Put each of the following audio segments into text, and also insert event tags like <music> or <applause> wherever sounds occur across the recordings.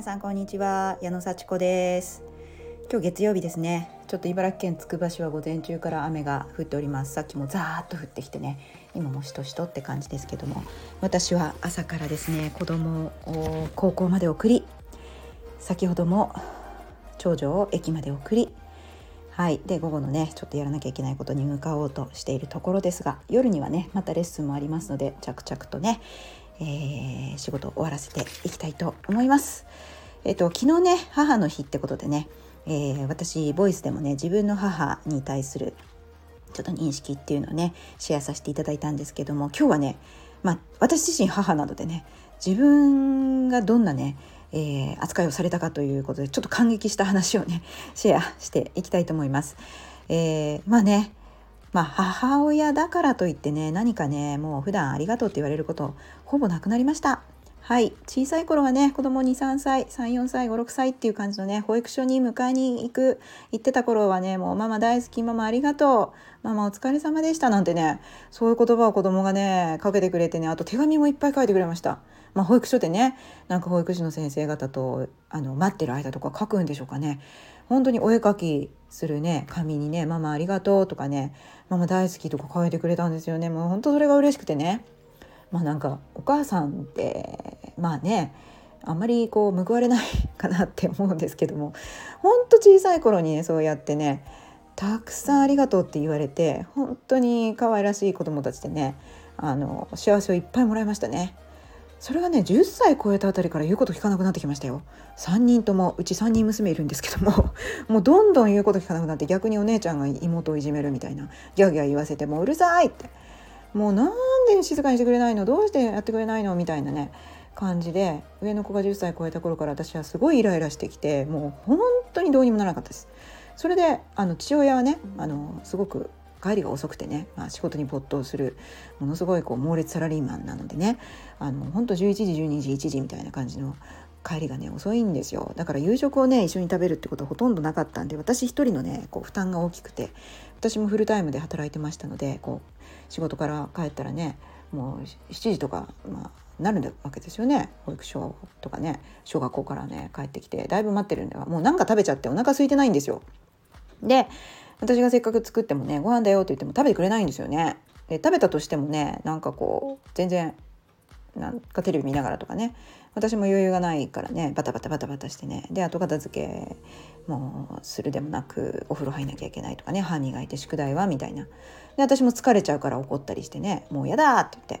皆さんこんにちは。矢野幸子です。今日月曜日ですね。ちょっと茨城県つくば市は午前中から雨が降っております。さっきもザーッと降ってきてね。今もしとしとって感じですけども。私は朝からですね子供を高校まで送り先ほども長女を駅まで送りはい。で午後のねちょっとやらなきゃいけないことに向かおうとしているところですが夜にはねまたレッスンもありますので着々とねえー、仕事を終わらせていきたいと思います。えっ、と昨日ね母の日ってことでね、えー、私ボイスでもね自分の母に対するちょっと認識っていうのをねシェアさせていただいたんですけども今日はねまあ私自身母なのでね自分がどんなねえー、扱いをされたかということでちょっと感激した話をねシェアしていきたいと思います。えー、まあねまあ、母親だからといってね何かねもう普段ありがとうって言われることほぼなくなりましたはい。小さい頃はね子供23歳34歳56歳っていう感じのね保育所に迎えに行く行ってた頃はねもうママ大好きママありがとうママお疲れ様でしたなんてねそういう言葉を子供がねかけてくれてねあと手紙もいっぱい書いてくれました。まあ、保育所でねなんか保育士の先生方とあの待ってる間とか書くんでしょうかね。本当にお絵描きするね紙にね「ママありがとう」とかね「ママ大好き」とか書いてくれたんですよね。もう本当それが嬉しくてね。まあなんかお母さんってまあねあんまりこう報われないかなって思うんですけどもほんと小さい頃にねそうやってねたくさんありがとうって言われて本当に可愛らしい子供たちでねあの幸せをいっぱいもらいましたね。それがね10歳超えたあたりから言うこと聞かなくなってきましたよ3人ともうち3人娘いるんですけども <laughs> もうどんどん言うこと聞かなくなって逆にお姉ちゃんが妹をいじめるみたいなギャーギャー言わせてもううるさいってもうなんで静かにしてくれないの？どうしてやってくれないの？みたいなね感じで上の子が10歳超えた頃から私はすごいイライラしてきてもう本当にどうにもならなかったです。それであの父親はねあのすごく帰りが遅くてね、まあ、仕事に没頭するものすごいこう猛烈サラリーマンなのでねあの本当11時12時1時みたいな感じの帰りがね遅いんですよ。だから夕食をね一緒に食べるってことはほとんどなかったんで私一人のねこう負担が大きくて私もフルタイムで働いてましたのでこう仕事から帰ったらねもう7時とか、まあ、なるわけですよね保育所とかね小学校からね帰ってきてだいぶ待ってるんではもう何か食べちゃってお腹空いてないんですよ。で私がせっかく作ってもねご飯だよって言っても食べてくれないんですよね。で食べたとしてもねなんかこう全然なんかテレビ見ながらとかね。私も余裕がないからね。バタバタバタバタしてね。で後片付けもするでもなくお風呂入んなきゃいけないとかね。歯磨いて宿題はみたいな。で私も疲れちゃうから怒ったりしてね。もうやだって言って。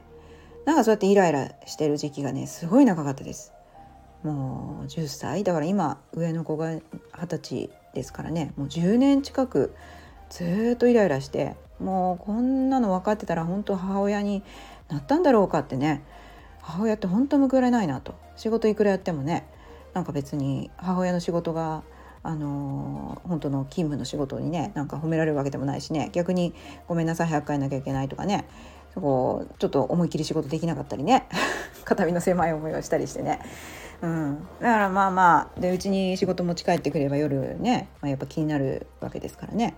なんかそうやってイライラしてる時期がねすごい長かったです。もう10歳だから今上の子が二十歳ですからね。もう10年近くずっとイライラして。もうこんなの分かってたら本当母親になったんだろうかってね。母親って本当報われないなと。仕事いくらやってもねなんか別に母親の仕事があのー、本当の勤務の仕事にねなんか褒められるわけでもないしね。逆に「ごめんなさい早く帰んなきゃいけない」とかね。そこちょっと思いっきり仕事できなかったりね。<laughs> 肩身の狭い思いをしたりしてね。うん、だからまあまあでうちに仕事持ち帰ってくれば夜ね、まあ、やっぱ気になるわけですからね。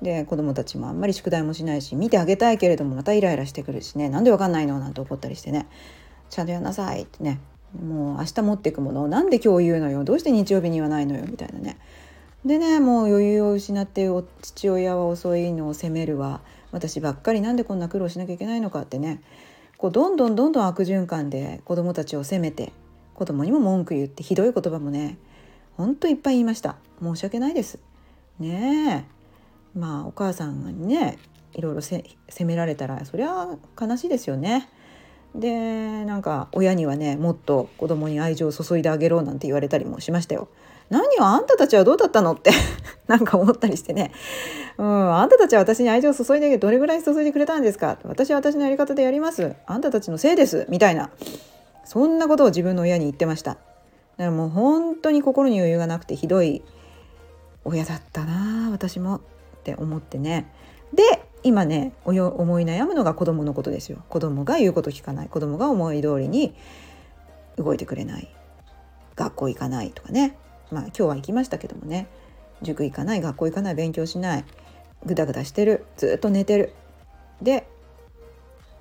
で子供たちもあんまり宿題もしないし見てあげたいけれどもまたイライラしてくるしね。なんでわかんないの？なんて怒ったりしてね。ちゃんとやんなさいってね。もう明日持っていくものをなんで今日言うのよ。どうして日曜日に言わないのよ。みたいなね。でねもう余裕を失って父親は遅いのを責めるわ。私ばっかりなんでこんな苦労しなきゃいけないのかってね。こうどんどんどんどん悪循環で子供たちを責めて子供にも文句言ってひどい言葉もねほんといっぱい言いました。申し訳ないです。ねえ。まあお母さんにねいろいろ責められたらそりゃ悲しいですよね。でなんか親にはねもっと子供に愛情を注いであげろなんて言われたりもしましたよ。何よあんたたちはどうだったのって <laughs> なんか思ったりしてね、うん、あんたたちは私に愛情を注いでどれぐらい注いでくれたんですか？私は私のやり方でやります。あんたたちのせいです。みたいな。そんなことを自分の親に言ってました。だからもう本当に心に余裕がなくてひどい親だったな私もって思ってね。今ね思い悩むのが子供のことですよ。子供が言うこと聞かない。子供が思い通りに動いてくれない。学校行かないとかね。まあ今日は行きましたけどもね。塾行かない。学校行かない。勉強しない。グダグダしてる。ずっと寝てる。で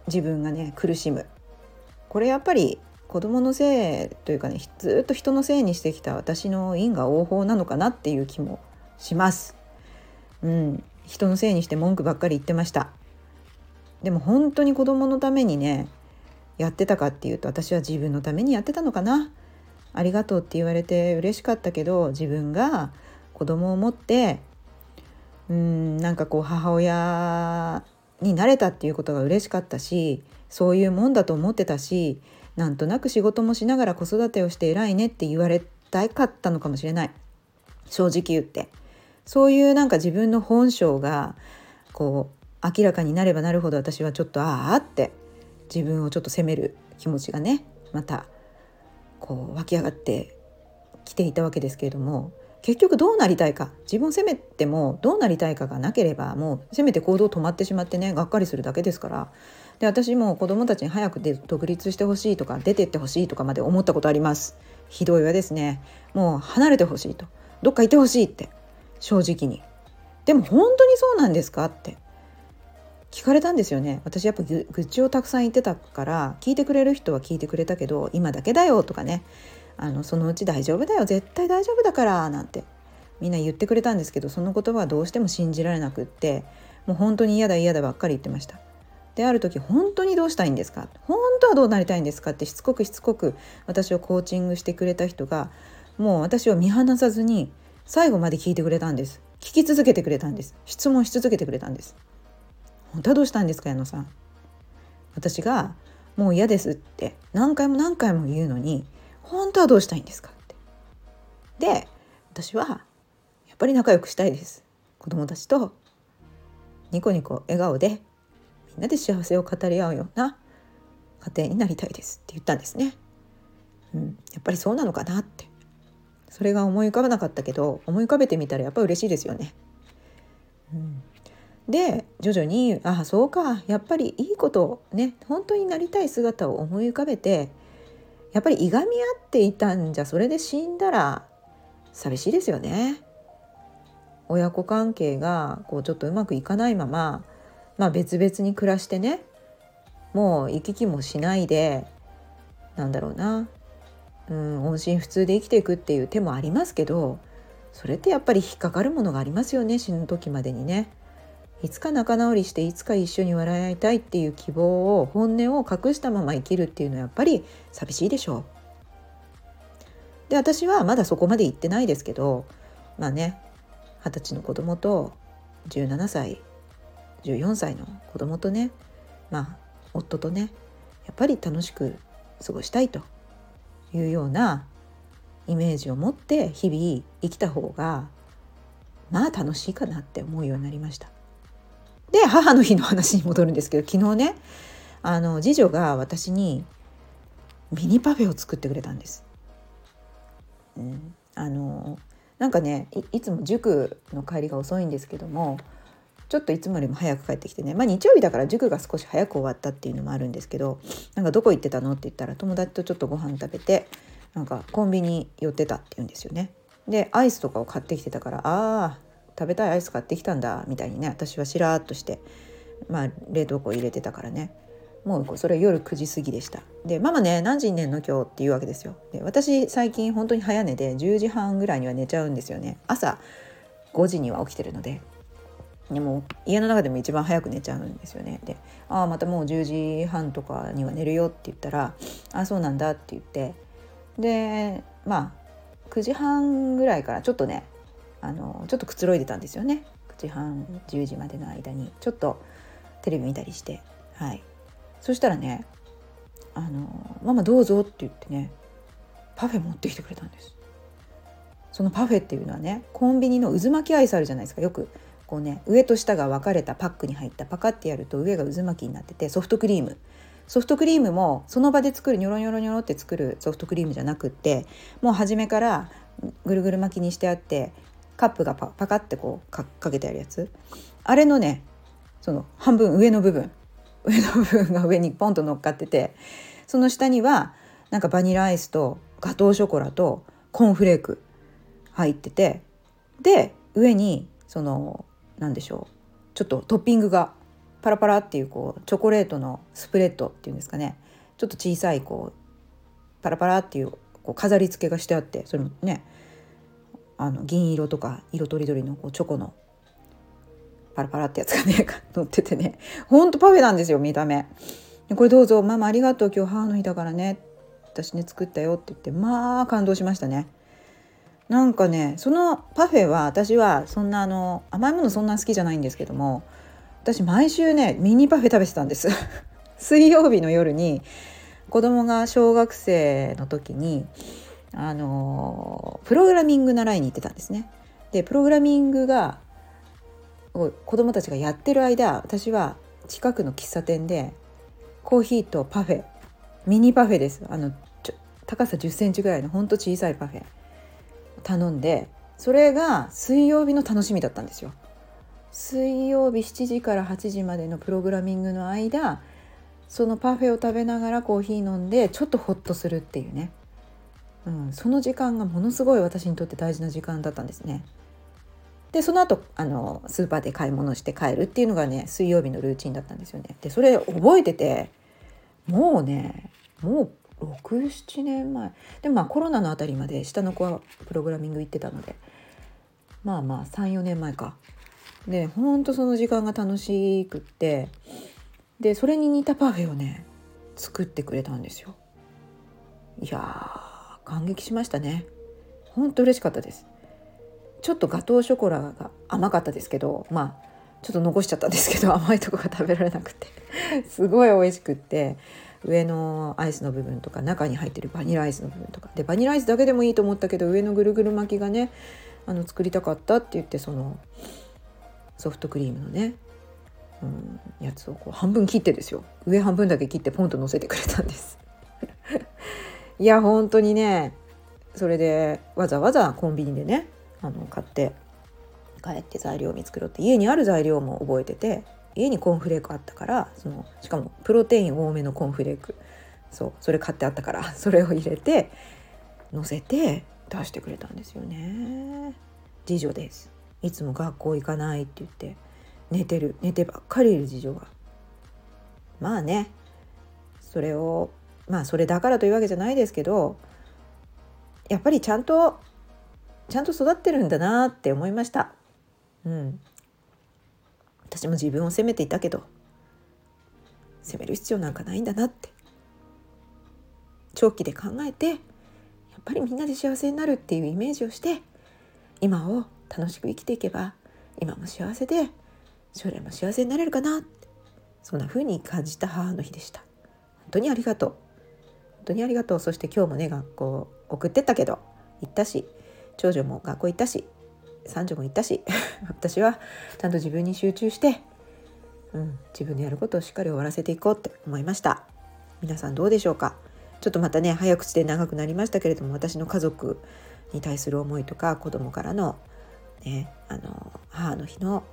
自分がね苦しむ。これやっぱり子供のせいというかねずっと人のせいにしてきた私の因果応報なのかなっていう気もします。うん、人のせいにして文句ばっかり言ってました。でも本当に子供のためにねやってたかっていうと私は自分のためにやってたのかな。ありがとうって言われて嬉しかったけど自分が子供を持ってうーんなんかこう母親になれたっていうことが嬉しかったしそういうもんだと思ってたしなんとなく仕事もしながら子育てをして偉いねって言われたかったのかもしれない正直言ってそういうなんか自分の本性がこう明らかになればなるほど私はちょっとああって自分をちょっと責める気持ちがねまたこう湧き上がってきていたわけですけれども結局どうなりたいか自分を責めてもどうなりたいかがなければもうせめて行動止まってしまってねがっかりするだけですからで私も子供たちに早くで独立してほしいとか出てってほしいとかまで思ったことあります。ひどいわですね。もう離れてほしいと。どっかいてほしいって。正直に。でも本当にそうなんですかって。聞かれたんですよね。私やっぱ愚痴をたくさん言ってたから聞いてくれる人は聞いてくれたけど今だけだよとかね。あのそのうち大丈夫だよ。絶対大丈夫だからなんて。みんな言ってくれたんですけどその言葉はどうしても信じられなくってもう本当に嫌だ嫌だばっかり言ってました。である時本当にどうしたいんですか？本当はどうなりたいんですかってしつこくしつこく私をコーチングしてくれた人がもう私を見放さずに最後まで聞いてくれたんです。聞き続けてくれたんです。質問し続けてくれたんです。本当はどうしたんですか矢野さん。私がもう嫌ですって何回も何回も言うのに本当はどうしたいんですかって。で私はやっぱり仲良くしたいです。子供たちとニコニコ笑顔でみんなで幸せを語り合うような家庭になりたいですって言ったんですね、うん、やっぱりそうなのかなって。それが思い浮かばなかったけど思い浮かべてみたらやっぱ嬉しいですよね、うん、で徐々にああそうか。やっぱりいいことね本当になりたい姿を思い浮かべてやっぱりいがみ合っていたんじゃそれで死んだら寂しいですよね。親子関係がこうちょっとうまくいかないまま、まあ、別々に暮らしてねもう行き来もしないでなんだろうな、うん、音信不通で生きていくっていう手もありますけどそれってやっぱり引っかかるものがありますよね死ぬ時までにね。いつか仲直りしていつか一緒に笑いたいっていう希望を本音を隠したまま生きるっていうのはやっぱり寂しいでしょう。で私はまだそこまで行ってないですけどまあね二十歳の子供と17歳14歳の子供とねまあ夫とねやっぱり楽しく過ごしたいというようなイメージを持って日々生きた方がまあ楽しいかなって思うようになりました。で母の日の話に戻るんですけど昨日ねあの次女が私にミニパフェを作ってくれたんです。うん、あのなんかねいつも塾の帰りが遅いんですけどもちょっといつもよりも早く帰ってきてね。まあ日曜日だから塾が少し早く終わったっていうのもあるんですけどなんかどこ行ってたのって言ったら友達とちょっとご飯食べてなんかコンビニ寄ってたって言うんですよね。でアイスとかを買ってきてたからああ食べたいアイス買ってきたんだみたいにね私はしらーっとしてまあ冷凍庫入れてたからね。もうそれ夜9時過ぎでした。でママね何時に寝んの今日って言うわけですよ。で私最近本当に早寝で10時半ぐらいには寝ちゃうんですよね。朝5時には起きてるので。でも家の中でも一番早く寝ちゃうんですよね。で「ああまたもう10時半とかには寝るよ」って言ったら「ああそうなんだ」って言って。でまあ9時半ぐらいからちょっとねあのちょっとくつろいでたんですよね。9時半10時までの間にちょっとテレビ見たりして。はい。そしたらね「あのママどうぞ」って言ってねパフェ持ってきてくれたんです。そのパフェっていうのはねコンビニの渦巻きアイスあるじゃないですかよく。こうね上と下が分かれたパックに入ったパカってやると上が渦巻きになっててソフトクリーム。ソフトクリームもその場で作るニョロニョロニョロって作るソフトクリームじゃなくってもう初めからぐるぐる巻きにしてあってカップがパパカってこうかけてあるやつ。あれのねその半分上の部分。上の部分が上にポンと乗っかっててその下にはなんかバニラアイスとガトーショコラとコーンフレーク入っててで上にその何でしょうちょっとトッピングがパラパラっていうこうチョコレートのスプレッドっていうんですかねちょっと小さいこうパラパラっていうこう飾り付けがしてあってそれもねあの銀色とか色とりどりのこうチョコのパラパラってやつがね <laughs> 乗っててねほんとパフェなんですよ見た目。これどうぞママありがとう今日母の日だからね私ね作ったよって言ってまあ感動しましたね。なんかねそのパフェは私はそんなあの甘いものそんな好きじゃないんですけども私毎週ねミニパフェ食べてたんです。<laughs> 水曜日の夜に子供が小学生の時にあのプログラミング習いに行ってたんですね。でプログラミングが子供たちがやってる間私は近くの喫茶店でコーヒーとパフェミニパフェです。あの高さ1 0センチぐらいのほんと小さいパフェ。頼んでそれが水曜日の楽しみだったんですよ。水曜日7時から8時までのプログラミングの間そのパフェを食べながらコーヒー飲んでちょっとホッとするっていうね、うん、その時間がものすごい私にとって大事な時間だったんですね。でその後あのスーパーで買い物して帰るっていうのがね水曜日のルーチンだったんですよね。でそれ覚えててもうねもう67年前でもまあコロナのあたりまで下の子はプログラミング行ってたのでまあまあ34年前か。でほんとその時間が楽しくってでそれに似たパフェをね作ってくれたんですよ。いや感激しましたね。ほんと嬉しかったです。ちょっとガトーショコラが甘かったですけどまあちょっと残しちゃったんですけど甘いとこが食べられなくてすごい美味しくって上のアイスの部分とか中に入ってるバニラアイスの部分とか。でバニラアイスだけでもいいと思ったけど上のぐるぐる巻きがねあの作りたかったって言ってそのソフトクリームのね、うん、やつをこう半分切ってですよ。上半分だけ切ってポンと乗せてくれたんです。<laughs> いや本当にねそれでわざわざコンビニでねあの買って帰って材料見つけろって家にある材料も覚えてて家にコーンフレークあったからそのしかもプロテイン多めのコーンフレーク。そうそれ買ってあったから <laughs> それを入れて乗せて出してくれたんですよね。次女です。いつも学校行かないって言って寝てる寝てばっかりいる次女が。まあねそれをまあそれだからというわけじゃないですけどやっぱりちゃんとちゃんと育ってるんだなって思いました。うん、私も自分を責めていたけど責める必要なんかないんだなって。長期で考えてやっぱりみんなで幸せになるっていうイメージをして今を楽しく生きていけば今も幸せで将来も幸せになれるかなってそんな風に感じた母の日でした。本当にありがとう。本当にありがとう。そして今日もね学校送ってったけど行ったし長女も学校行ったし三女も行ったし <laughs> 私はちゃんと自分に集中して、うん、自分のやることをしっかり終わらせていこうって思いました。皆さんどうでしょうか？ちょっとまたね早口で長くなりましたけれども私の家族に対する思いとか子供からの,、ね、あの母の日の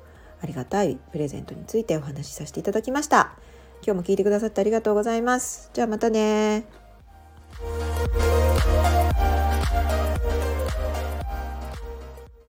ありがたいプレゼントについてお話しさせていただきました。今日も聞いてくださってありがとうございます。じゃあまたね